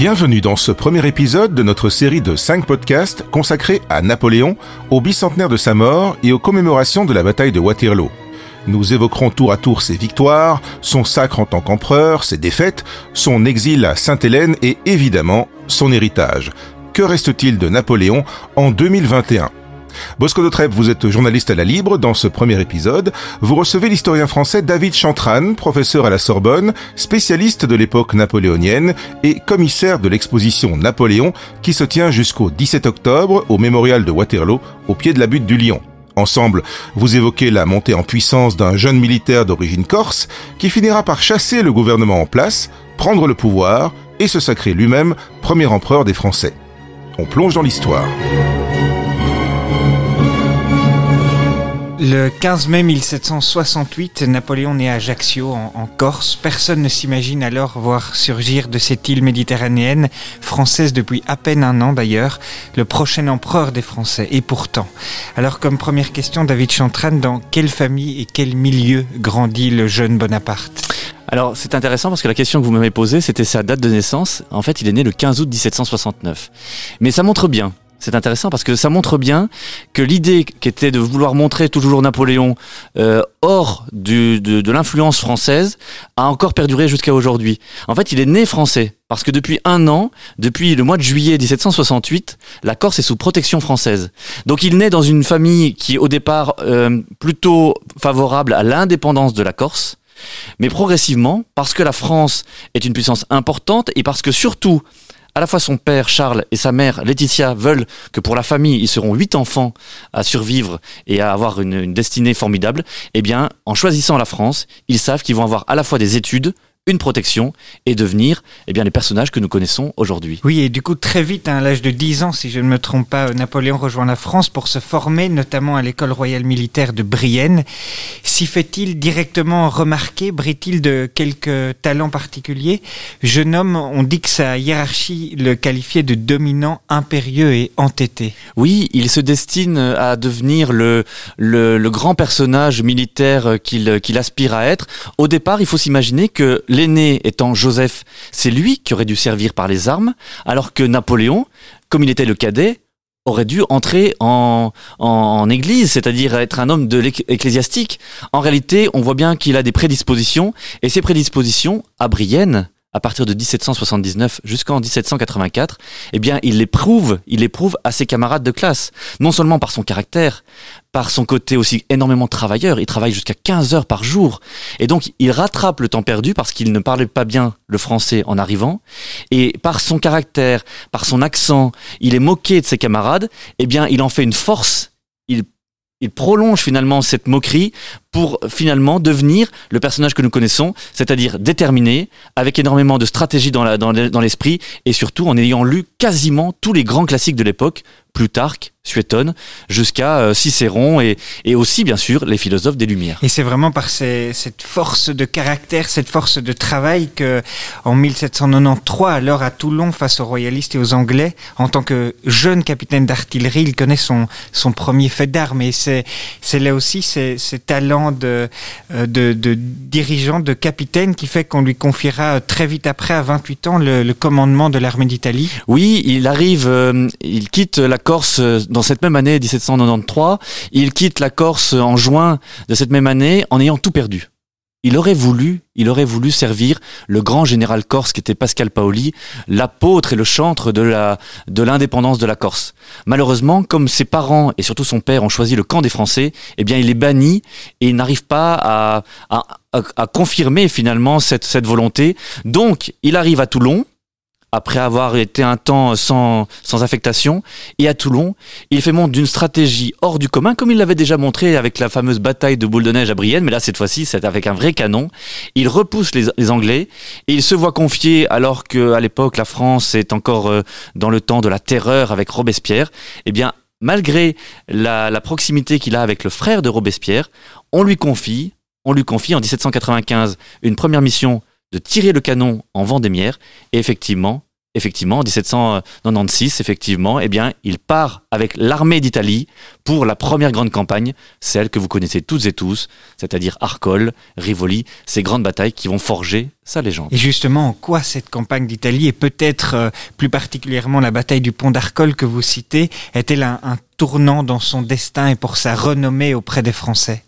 Bienvenue dans ce premier épisode de notre série de 5 podcasts consacrés à Napoléon, au bicentenaire de sa mort et aux commémorations de la bataille de Waterloo. Nous évoquerons tour à tour ses victoires, son sacre en tant qu'empereur, ses défaites, son exil à Sainte-Hélène et évidemment son héritage. Que reste-t-il de Napoléon en 2021 Bosco de Trèbes, vous êtes journaliste à la Libre. Dans ce premier épisode, vous recevez l'historien français David Chantran, professeur à la Sorbonne, spécialiste de l'époque napoléonienne et commissaire de l'exposition Napoléon qui se tient jusqu'au 17 octobre au mémorial de Waterloo au pied de la butte du Lion. Ensemble, vous évoquez la montée en puissance d'un jeune militaire d'origine corse qui finira par chasser le gouvernement en place, prendre le pouvoir et se sacrer lui-même premier empereur des Français. On plonge dans l'histoire. Le 15 mai 1768, Napoléon naît à Ajaccio, en, Corse. Personne ne s'imagine alors voir surgir de cette île méditerranéenne, française depuis à peine un an d'ailleurs, le prochain empereur des Français. Et pourtant, alors comme première question, David Chantran, dans quelle famille et quel milieu grandit le jeune Bonaparte? Alors c'est intéressant parce que la question que vous m'avez posée, c'était sa date de naissance. En fait, il est né le 15 août 1769. Mais ça montre bien c'est intéressant parce que ça montre bien que l'idée qui était de vouloir montrer toujours Napoléon euh, hors du, de, de l'influence française a encore perduré jusqu'à aujourd'hui. En fait, il est né français parce que depuis un an, depuis le mois de juillet 1768, la Corse est sous protection française. Donc il naît dans une famille qui est au départ euh, plutôt favorable à l'indépendance de la Corse. Mais progressivement, parce que la France est une puissance importante et parce que surtout à la fois son père Charles et sa mère Laetitia veulent que pour la famille, ils seront huit enfants à survivre et à avoir une, une destinée formidable, eh bien, en choisissant la France, ils savent qu'ils vont avoir à la fois des études, une protection et devenir eh bien, les personnages que nous connaissons aujourd'hui. Oui, et du coup, très vite, hein, à l'âge de 10 ans, si je ne me trompe pas, Napoléon rejoint la France pour se former, notamment à l'école royale militaire de Brienne. S'y fait-il directement remarquer Brille-t-il de quelques talents particuliers Jeune homme, on dit que sa hiérarchie le qualifiait de dominant, impérieux et entêté. Oui, il se destine à devenir le, le, le grand personnage militaire qu'il qu'il aspire à être. Au départ, il faut s'imaginer que l'aîné étant Joseph, c'est lui qui aurait dû servir par les armes, alors que Napoléon, comme il était le cadet, aurait dû entrer en, en, église, c'est-à-dire être un homme de ecclésiastique. En réalité, on voit bien qu'il a des prédispositions, et ces prédispositions, à Brienne, à partir de 1779 jusqu'en 1784, eh bien, il l'éprouve, il éprouve à ses camarades de classe. Non seulement par son caractère, par son côté aussi énormément travailleur. Il travaille jusqu'à 15 heures par jour. Et donc, il rattrape le temps perdu parce qu'il ne parlait pas bien le français en arrivant. Et par son caractère, par son accent, il est moqué de ses camarades. Eh bien, il en fait une force. Il il prolonge finalement cette moquerie pour finalement devenir le personnage que nous connaissons, c'est-à-dire déterminé, avec énormément de stratégie dans l'esprit, et surtout en ayant lu quasiment tous les grands classiques de l'époque, Plutarque, Suétone, jusqu'à euh, Cicéron et, aussi bien sûr les philosophes des Lumières. Et c'est vraiment par cette force de caractère, cette force de travail que en 1793, alors à Toulon, face aux royalistes et aux Anglais, en tant que jeune capitaine d'artillerie, il connaît son, premier fait d'armes. Et c'est, là aussi ces talents de, euh, de, dirigeant, de capitaine, qui fait qu'on lui confiera très vite après, à 28 ans, le, commandement de l'armée d'Italie. Oui, il arrive, euh, il quitte la Corse euh, dans cette même année 1793. Il quitte la Corse en juin de cette même année en ayant tout perdu. Il aurait voulu, il aurait voulu servir le grand général corse qui était Pascal Paoli, l'apôtre et le chantre de la de l'indépendance de la Corse. Malheureusement, comme ses parents et surtout son père ont choisi le camp des Français, eh bien il est banni et il n'arrive pas à, à, confirmer finalement cette, cette volonté. Donc il arrive à Toulon, après avoir été un temps sans, sans affectation. Et à Toulon, il fait montre d'une stratégie hors du commun, comme il l'avait déjà montré avec la fameuse bataille de boule de neige à Brienne, mais là, cette fois-ci, c'est avec un vrai canon. Il repousse les, les, Anglais et il se voit confier, alors que à l'époque, la France est encore euh, dans le temps de la terreur avec Robespierre, eh bien, malgré la, la proximité qu'il a avec le frère de Robespierre, on lui confie, on lui confie en 1795 une première mission de tirer le canon en Vendémiaire. Et effectivement, effectivement, en 1796, effectivement, eh bien, il part avec l'armée d'Italie pour la première grande campagne, celle que vous connaissez toutes et tous, c'est-à-dire Arcole, Rivoli, ces grandes batailles qui vont forger sa légende. Et justement, en quoi cette campagne d'Italie, et peut-être euh, plus particulièrement la bataille du pont d'Arcole que vous citez, est-elle un, un tournant dans son destin et pour sa renommée auprès des Français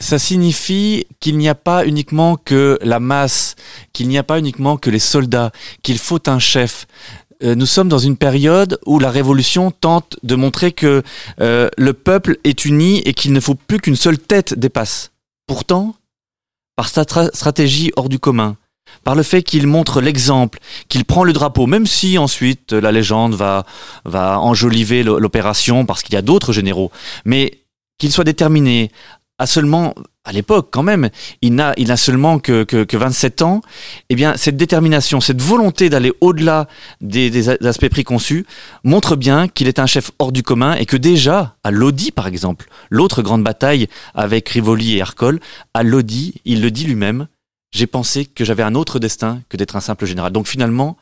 ça signifie qu'il n'y a pas uniquement que la masse, qu'il n'y a pas uniquement que les soldats, qu'il faut un chef. Euh, nous sommes dans une période où la révolution tente de montrer que euh, le peuple est uni et qu'il ne faut plus qu'une seule tête dépasse. Pourtant, par sa stratégie hors du commun, par le fait qu'il montre l'exemple, qu'il prend le drapeau, même si ensuite la légende va, va enjoliver l'opération parce qu'il y a d'autres généraux, mais qu'il soit déterminé a seulement, à l'époque quand même, il n'a, il seulement que, que, que, 27 ans, eh bien cette détermination, cette volonté d'aller au-delà des, des, aspects préconçus montre bien qu'il est un chef hors du commun et que déjà, à Lodi par exemple, l'autre grande bataille avec Rivoli et Arcole, à Lodi, il le dit lui-même, j'ai pensé que j'avais un autre destin que d'être un simple général. Donc finalement,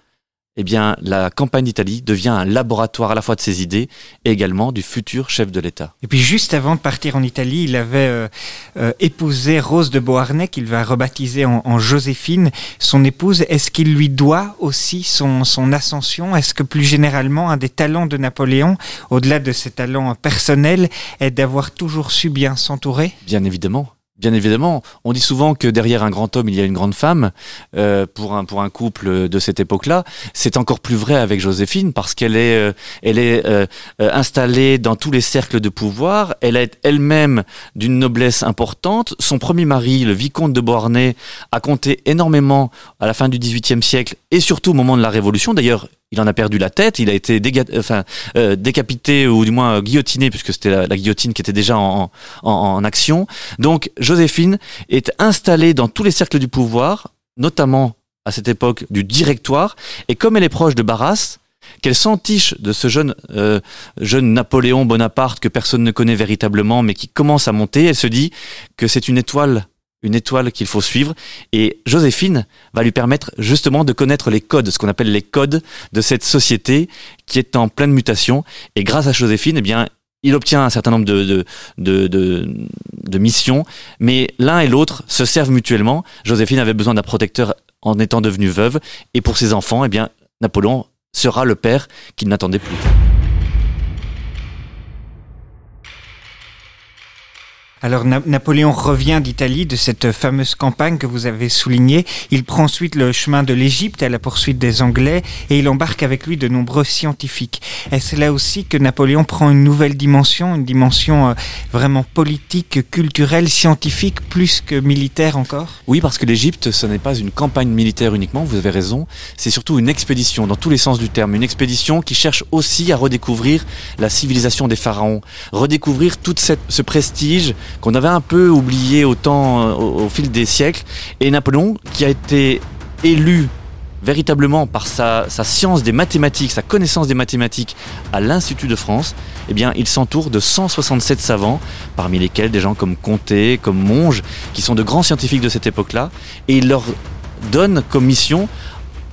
eh bien, la campagne d'Italie devient un laboratoire à la fois de ses idées et également du futur chef de l'État. Et puis, juste avant de partir en Italie, il avait euh, euh, épousé Rose de Beauharnais, qu'il va rebaptiser en, en Joséphine, son épouse. Est-ce qu'il lui doit aussi son, son ascension? Est-ce que plus généralement, un des talents de Napoléon, au-delà de ses talents personnels, est d'avoir toujours su bien s'entourer? Bien évidemment. Bien évidemment, on dit souvent que derrière un grand homme, il y a une grande femme. Euh, pour un pour un couple de cette époque-là, c'est encore plus vrai avec Joséphine parce qu'elle est euh, elle est euh, euh, installée dans tous les cercles de pouvoir. Elle est elle-même d'une noblesse importante. Son premier mari, le vicomte de Beauharnais, a compté énormément à la fin du XVIIIe siècle et surtout au moment de la Révolution. D'ailleurs, il en a perdu la tête, il a été enfin, euh, décapité ou du moins guillotiné puisque c'était la, guillotine qui était déjà en, en, en, action. Donc Joséphine est installée dans tous les cercles du pouvoir, notamment à cette époque du directoire, et comme elle est proche de Barras, qu'elle s'entiche de ce jeune, euh, jeune Napoléon Bonaparte que personne ne connaît véritablement, mais qui commence à monter, elle se dit que c'est une étoile une étoile qu'il faut suivre. Et Joséphine va lui permettre justement de connaître les codes, ce qu'on appelle les codes de cette société qui est en pleine mutation. Et grâce à Joséphine, eh bien, il obtient un certain nombre de, de, de, missions, mais l'un et l'autre se servent mutuellement. Joséphine avait besoin d'un protecteur en étant devenue veuve, et pour ses enfants, eh bien, Napoléon sera le père qu'il n'attendait plus. Alors Napoléon revient d'Italie de cette fameuse campagne que vous avez soulignée. Il prend ensuite le chemin de l'Égypte à la poursuite des Anglais et il embarque avec lui de nombreux scientifiques. Est-ce là aussi que Napoléon prend une nouvelle dimension, une dimension euh, vraiment politique, culturelle, scientifique, plus que militaire encore Oui, parce que l'Égypte, ce n'est pas une campagne militaire uniquement, vous avez raison, c'est surtout une expédition dans tous les sens du terme, une expédition qui cherche aussi à redécouvrir la civilisation des pharaons, redécouvrir tout ce prestige qu'on avait un peu oublié au, temps, au, fil des siècles. Et Napoléon, qui a été élu véritablement par sa, sa, science des mathématiques, sa connaissance des mathématiques à l'Institut de France, eh bien, il s'entoure de 167 savants, parmi lesquels des gens comme Comté, comme Monge, qui sont de grands scientifiques de cette époque-là, et il leur donne comme mission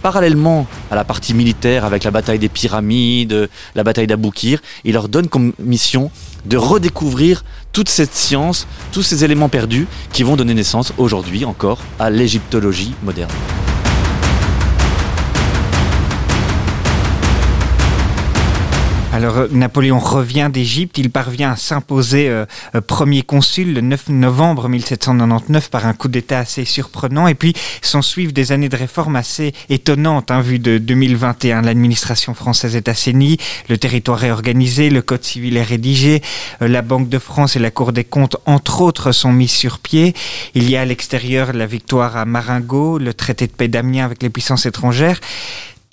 parallèlement à la partie militaire avec la bataille des pyramides, la bataille d'Aboukir, il leur donne comme mission de redécouvrir toute cette science, tous ces éléments perdus qui vont donner naissance aujourd'hui encore à l'égyptologie moderne. Alors Napoléon revient d'Égypte, il parvient à s'imposer euh, euh, premier consul le 9 novembre 1799 par un coup d'État assez surprenant et puis s'en suivent des années de réformes assez étonnantes hein, vue de 2021. L'administration française est assainie, le territoire est organisé, le code civil est rédigé, euh, la Banque de France et la Cour des comptes entre autres sont mises sur pied. Il y a à l'extérieur la victoire à Marengo, le traité de paix d'Amiens avec les puissances étrangères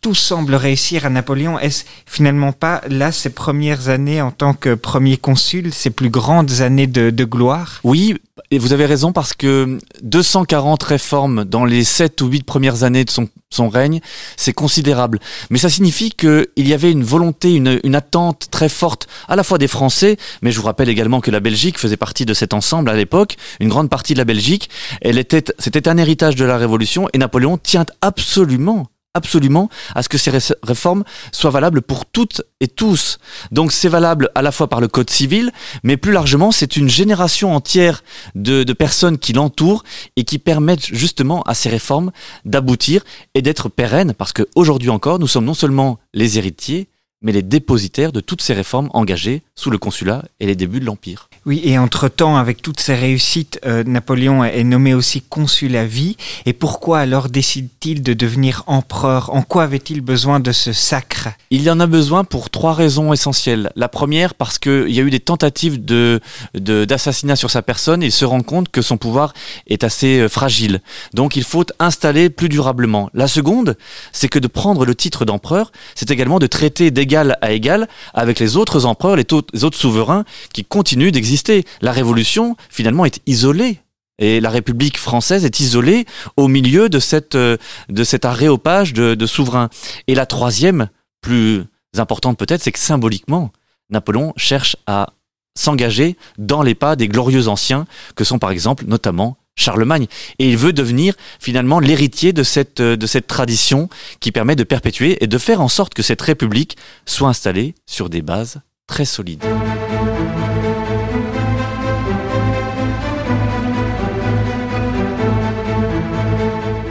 tout semble réussir à Napoléon. Est-ce finalement pas là ses premières années en tant que premier consul, ses plus grandes années de, gloire? Oui, et vous avez raison parce que 240 réformes dans les 7 ou 8 premières années de son, son règne, c'est considérable. Mais ça signifie qu'il y avait une volonté, une, une attente très forte à la fois des Français, mais je vous rappelle également que la Belgique faisait partie de cet ensemble à l'époque, une grande partie de la Belgique, elle était, c'était un héritage de la Révolution et Napoléon tient absolument absolument à ce que ces réformes soient valables pour toutes et tous. Donc c'est valable à la fois par le code civil, mais plus largement c'est une génération entière de, personnes qui l'entourent et qui permettent justement à ces réformes d'aboutir et d'être pérennes, parce qu'aujourd'hui encore nous sommes non seulement les héritiers, mais les dépositaires de toutes ces réformes engagées sous le consulat et les débuts de l'Empire. Oui, et entre-temps, avec toutes ces réussites, euh, Napoléon est nommé aussi consul à vie. Et pourquoi alors décide-t-il de devenir empereur? En quoi avait-il besoin de ce sacre? Il en a besoin pour trois raisons essentielles. La première, parce qu'il y a eu des tentatives de, d'assassinat sur sa personne et il se rend compte que son pouvoir est assez euh, fragile. Donc il faut installer plus durablement. La seconde, c'est que de prendre le titre d'empereur, c'est également de traiter d'égal à égal avec les autres empereurs, les autres souverains qui continuent d'exister la Révolution, finalement, est isolée. Et la République française est isolée au milieu de, cette, euh, de cet aréopage de, de souverains. Et la troisième, plus importante peut-être, c'est que symboliquement, Napoléon cherche à s'engager dans les pas des glorieux anciens, que sont par exemple notamment Charlemagne. Et il veut devenir finalement l'héritier de cette, euh, de cette tradition qui permet de perpétuer et de faire en sorte que cette République soit installée sur des bases très solides.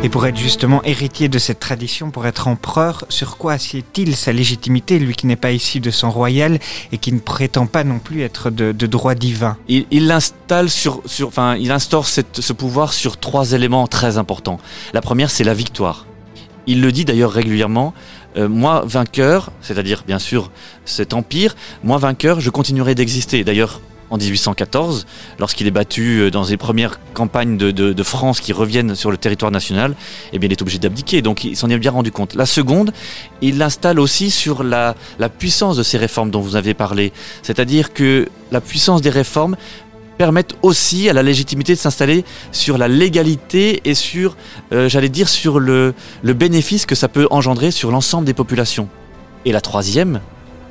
Et pour être justement héritier de cette tradition, pour être empereur, sur quoi assied-il sa légitimité, lui qui n'est pas issu de son royal et qui ne prétend pas non plus être de, droit divin Il, sur, enfin, il instaure ce pouvoir sur trois éléments très importants. La première, c'est la victoire. Il le dit d'ailleurs régulièrement. Euh, moi vainqueur, c'est-à-dire bien sûr cet empire, moi vainqueur, je continuerai d'exister. D'ailleurs, en 1814, lorsqu'il est battu euh, dans les premières campagnes de, France qui reviennent sur le territoire national, eh bien, il est obligé d'abdiquer. Donc, il s'en est bien rendu compte. La seconde, il l'installe aussi sur la, puissance de ces réformes dont vous avez parlé. C'est-à-dire que la puissance des réformes permettent aussi à la légitimité de s'installer sur la légalité et sur, euh, j'allais dire, sur le bénéfice que ça peut engendrer sur l'ensemble des populations. Et la troisième,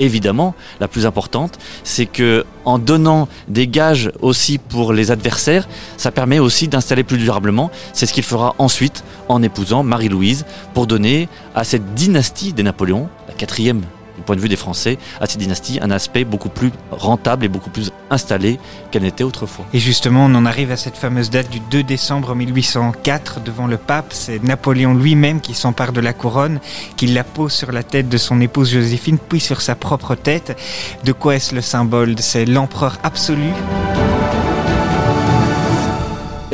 évidemment, la plus importante, c'est que en donnant des gages aussi pour les adversaires, ça permet aussi d'installer plus durablement. C'est ce qu'il fera ensuite en épousant Marie-Louise pour donner à cette dynastie des Napoléons, la quatrième point de vue des Français, à cette dynastie un aspect beaucoup plus rentable et beaucoup plus installé qu'elle n'était autrefois. Et justement, on en arrive à cette fameuse date du 2 décembre 1804 devant le pape. C'est Napoléon lui-même qui s'empare de la couronne, qui la pose sur la tête de son épouse Joséphine, puis sur sa propre tête. De quoi est-ce le symbole? C'est l'empereur absolu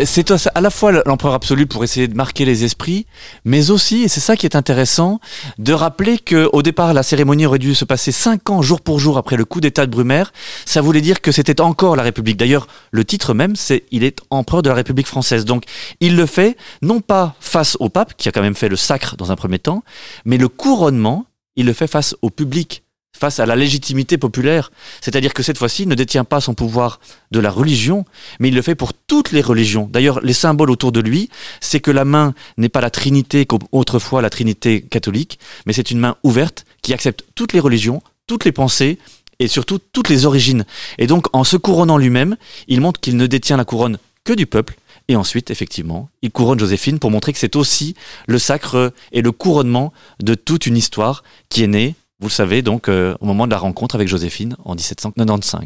c'est à la fois l'empereur absolu pour essayer de marquer les esprits, mais aussi, et c'est ça qui est intéressant, de rappeler que au départ la cérémonie aurait dû se passer cinq ans jour pour jour après le coup d'état de Brumaire. Ça voulait dire que c'était encore la République. D'ailleurs, le titre même, c'est il est empereur de la République française. Donc, il le fait non pas face au pape qui a quand même fait le sacre dans un premier temps, mais le couronnement, il le fait face au public face à la légitimité populaire. C'est-à-dire que cette fois-ci, il ne détient pas son pouvoir de la religion, mais il le fait pour toutes les religions. D'ailleurs, les symboles autour de lui, c'est que la main n'est pas la Trinité comme autrefois la Trinité catholique, mais c'est une main ouverte qui accepte toutes les religions, toutes les pensées et surtout toutes les origines. Et donc, en se couronnant lui-même, il montre qu'il ne détient la couronne que du peuple, et ensuite, effectivement, il couronne Joséphine pour montrer que c'est aussi le sacre et le couronnement de toute une histoire qui est née vous le savez donc euh, au moment de la rencontre avec Joséphine en 1795.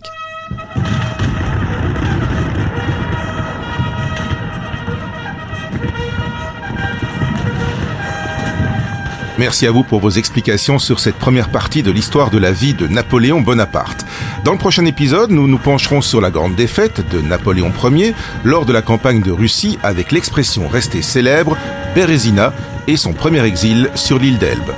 Merci à vous pour vos explications sur cette première partie de l'histoire de la vie de Napoléon Bonaparte. Dans le prochain épisode, nous nous pencherons sur la grande défaite de Napoléon Ier lors de la campagne de Russie avec l'expression restée célèbre Bérésina et son premier exil sur l'île d'Elbe.